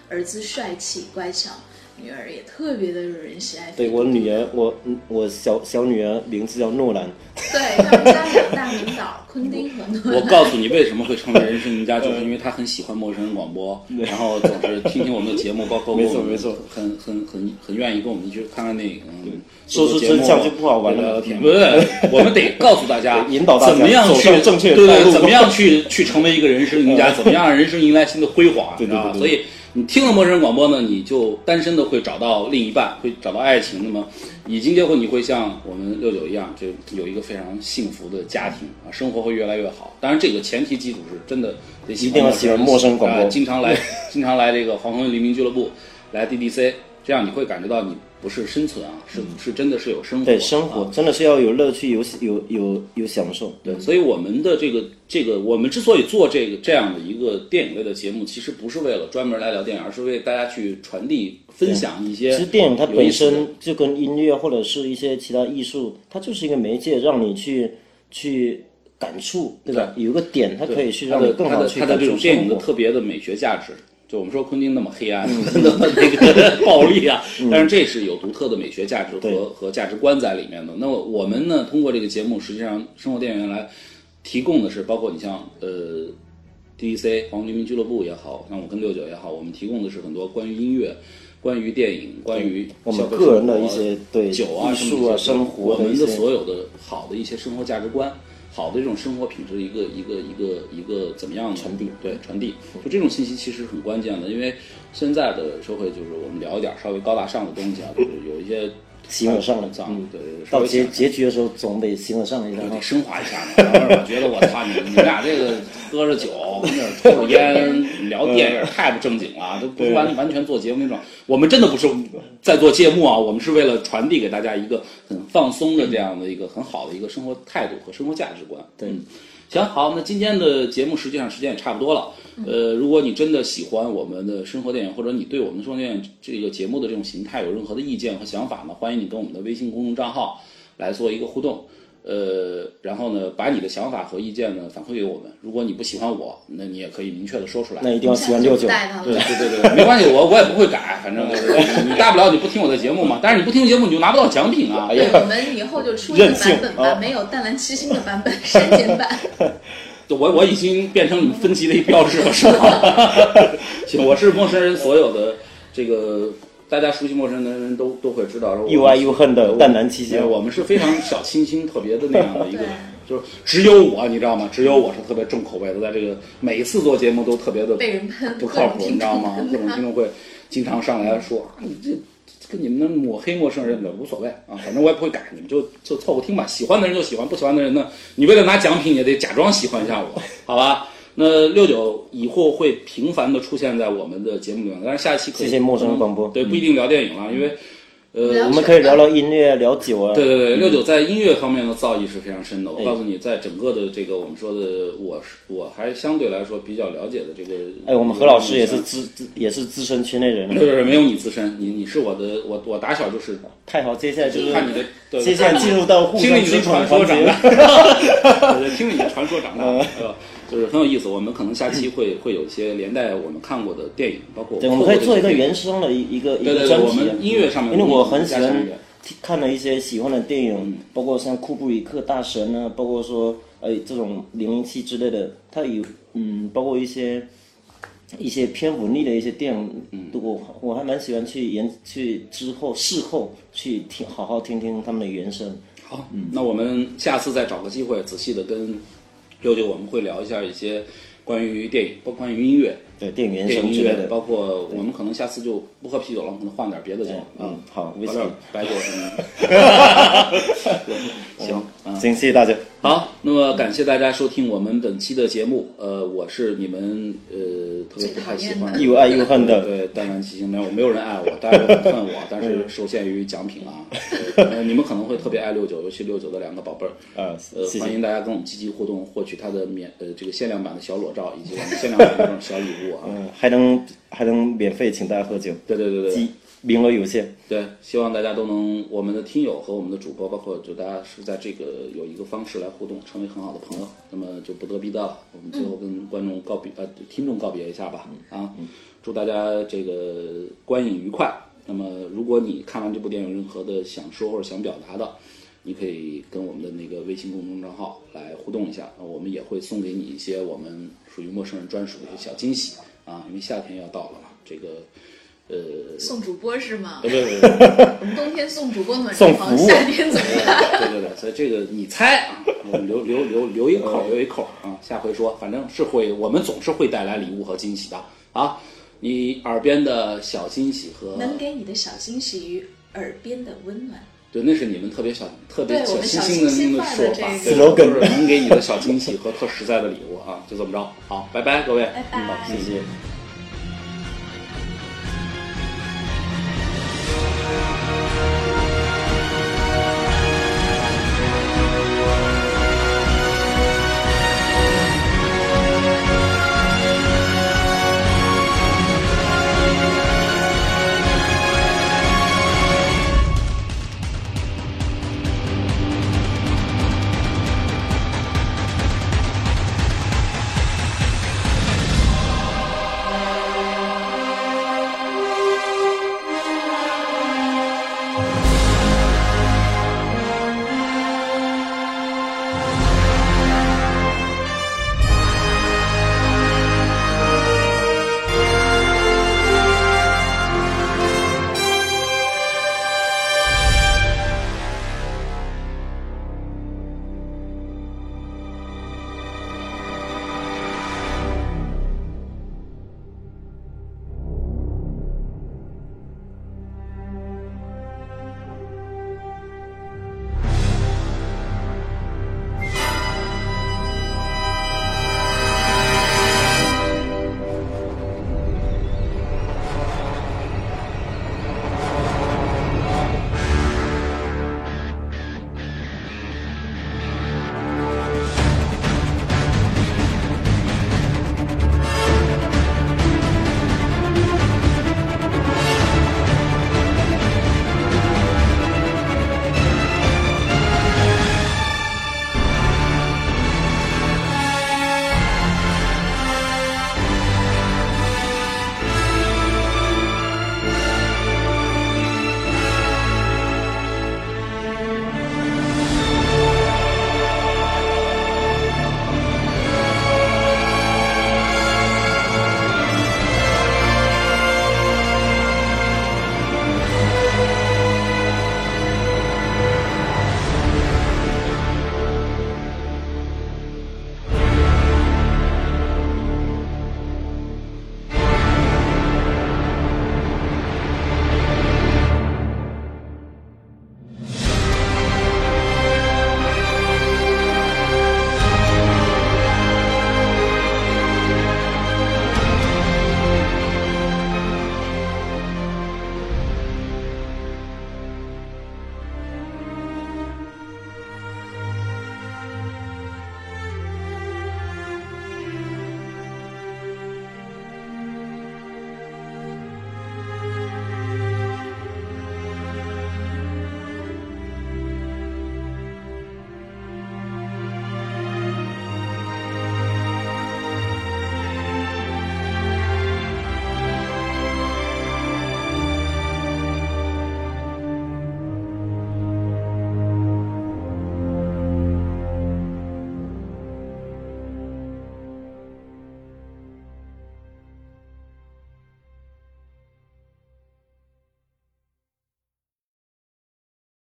儿子帅气乖巧，女儿也特别的惹人喜爱。对我女儿，我嗯我小小女儿名字叫诺兰。对他们家两大领导昆汀。我告诉你为什么会成为人生赢家，就是因为他很喜欢陌生人广播，然后总是听听我们的节目，包括没错跟我们没错很很很很愿意跟我们一起去看看电影。嗯说出做节目真相就不好玩了。不是，我们得告诉大家，引导大家怎么样去正确对对，怎么样去去成为一个人生赢家，怎么样让人生迎来新的辉煌，对对知道吧？所以你听了陌生人广播呢，你就单身的会找到另一半，会找到爱情。那么已经结婚，你会像我们六九一样，就有一个非常幸福的家庭啊，生活会越来越好。当然，这个前提基础是真的得一定要喜欢陌生人广播啊经常来经常来这个黄昏黎明俱乐部，来 DDC，这样你会感觉到你不是生存啊，是是真的是有生活，对生活啊真的是要有乐趣，有有有有享受。对，所以我们的这个这个，我们之所以做这个这样的一个电影类的节目，其实不是为了专门来聊电影，而是为大家去传递、分享一些。其实电影它本身就跟音乐或者是一些其他艺术，它就是一个媒介，让你去去感触，对吧？有一个点，它可以去让你更好去的它的这种感受。电影的特别的美学价值。就我们说昆汀那么黑暗，那么那个 暴力啊，但是这是有独特的美学价值和和价值观在里面的。那么我们呢，通过这个节目，实际上生活电影院来提供的是，包括你像呃 DDC 黄黎明俱乐部也好，像我跟六九也好，我们提供的是很多关于音乐、关于电影、关于我们个人的一些对酒啊、艺术啊生活的我们的所有的好的一些生活价值观。好的这种生活品质，一个一个一个一个怎么样的传递。对传递，就这种信息其实很关键的，因为现在的社会就是我们聊一点稍微高大上的东西啊，就是有一些形而上的对对对，到结结局的时候，总得形而上一下得。升华一下嘛。我觉得我操，你你们俩这个喝着酒，跟那儿抽着烟，聊电影太不正经了，都不是完完全做节目那种。我们真的不是在做节目啊，我们是为了传递给大家一个很放松的这样的一个很好的一个生活态度和生活价值观。对嗯行，好，那今天的节目实际上时间也差不多了。呃，如果你真的喜欢我们的生活电影，或者你对我们的生活电影这个节目的这种形态有任何的意见和想法呢，欢迎你跟我们的微信公众账号来做一个互动。呃，然后呢，把你的想法和意见呢反馈给我们。如果你不喜欢我，那你也可以明确的说出来。那一定要喜欢六九。对 对对对，没关系，我我也不会改，反正就是 你大不了你不听我的节目嘛。但是你不听节目，你就拿不到奖品啊。我们以后就出一个版本吧，啊没有淡蓝七星的版本，删减版。我我已经变成你们分级的一标志了，是吧？行，我是陌生人，所有的这个大家熟悉陌生人的人都都会知道，又爱又恨的淡蓝七星对我们是非常小清新、特别的那样的一个 对，就是只有我，你知道吗？只有我是特别重口味的，在这个每一次做节目都特别的被人喷不靠谱，你知道吗？各种听众会。经常上来说啊，你 这跟你们那抹黑陌生人的无所谓啊，反正我也不会改，你们就就凑合听吧。喜欢的人就喜欢，不喜欢的人呢，你为了拿奖品也得假装喜欢一下我，好吧？那六九以后会频繁的出现在我们的节目里面，但是下一期可以谢谢陌生人广播对，不一定聊电影了，因为呃，我们可以聊聊音乐，聊酒啊。对对对，六九在音乐方面的造诣是非常深的。我告诉你，在整个的这个我们说的，我是我还相对来说比较了解的这个。哎，我们何老师也是资资也是资深圈内人。对对对，没有你资深，你你是我的，我我打小就是。太好，接下来就是看你的，对接下来进入到互听你的传说长大，对，听你的传说长大，呃，就是很有意思。我们可能下期会会有一些连带我们看过的电影，包括对，我们可以做一个原声的一一个一个专题。我们音乐上面，因为我很喜欢看了一些喜欢的电影，包括像库布里克大神啊，包括说呃这种零零七之类的，它有嗯，包括一些。一些偏文艺的一些电影，我我还蛮喜欢去研去之后事后去听，好好听听他们的原声。好，那我们下次再找个机会，仔细的跟六六我们会聊一下一些关于电影，包括关于音乐，对电影原声之类的，包括我们可能下次就不喝啤酒了，可能换点别的酒。嗯，好，喝点白酒什么的。行，行，谢谢大家。好，那么感谢大家收听我们本期的节目。呃，我是你们呃特别不太喜欢 又爱又恨的，对，淡然骑行没有没有人爱我，大家都很恨我，但是受限于奖品啊，呃，你们可能会特别爱六九，尤其六九的两个宝贝儿啊，呃，欢迎大家跟我们积极互动，获取他的免呃这个限量版的小裸照以及我们限量版的这种小礼物啊，嗯，还能还能免费请大家喝酒，对对对对。名额有限，对，希望大家都能，我们的听友和我们的主播，包括就大家是在这个有一个方式来互动，成为很好的朋友。那么就不得必到了，我们最后跟观众告别，呃，听众告别一下吧。啊，祝大家这个观影愉快。那么如果你看完这部电影有任何的想说或者想表达的，你可以跟我们的那个微信公众账号来互动一下，我们也会送给你一些我们属于陌生人专属的一些小惊喜啊，因为夏天要到了嘛，这个。呃，送主播是吗？对对对，我们冬天送主播暖床，夏天怎么样？对对对，所以这个你猜啊，留留留留一口，留一口啊，下回说，反正是会，我们总是会带来礼物和惊喜的啊。你耳边的小惊喜和能给你的小惊喜与耳边的温暖，对，那是你们特别小、特别小心心的说法，slogan，能给你的小惊喜和特实在的礼物啊，就这么着，好，拜拜，各位，拜拜，谢谢。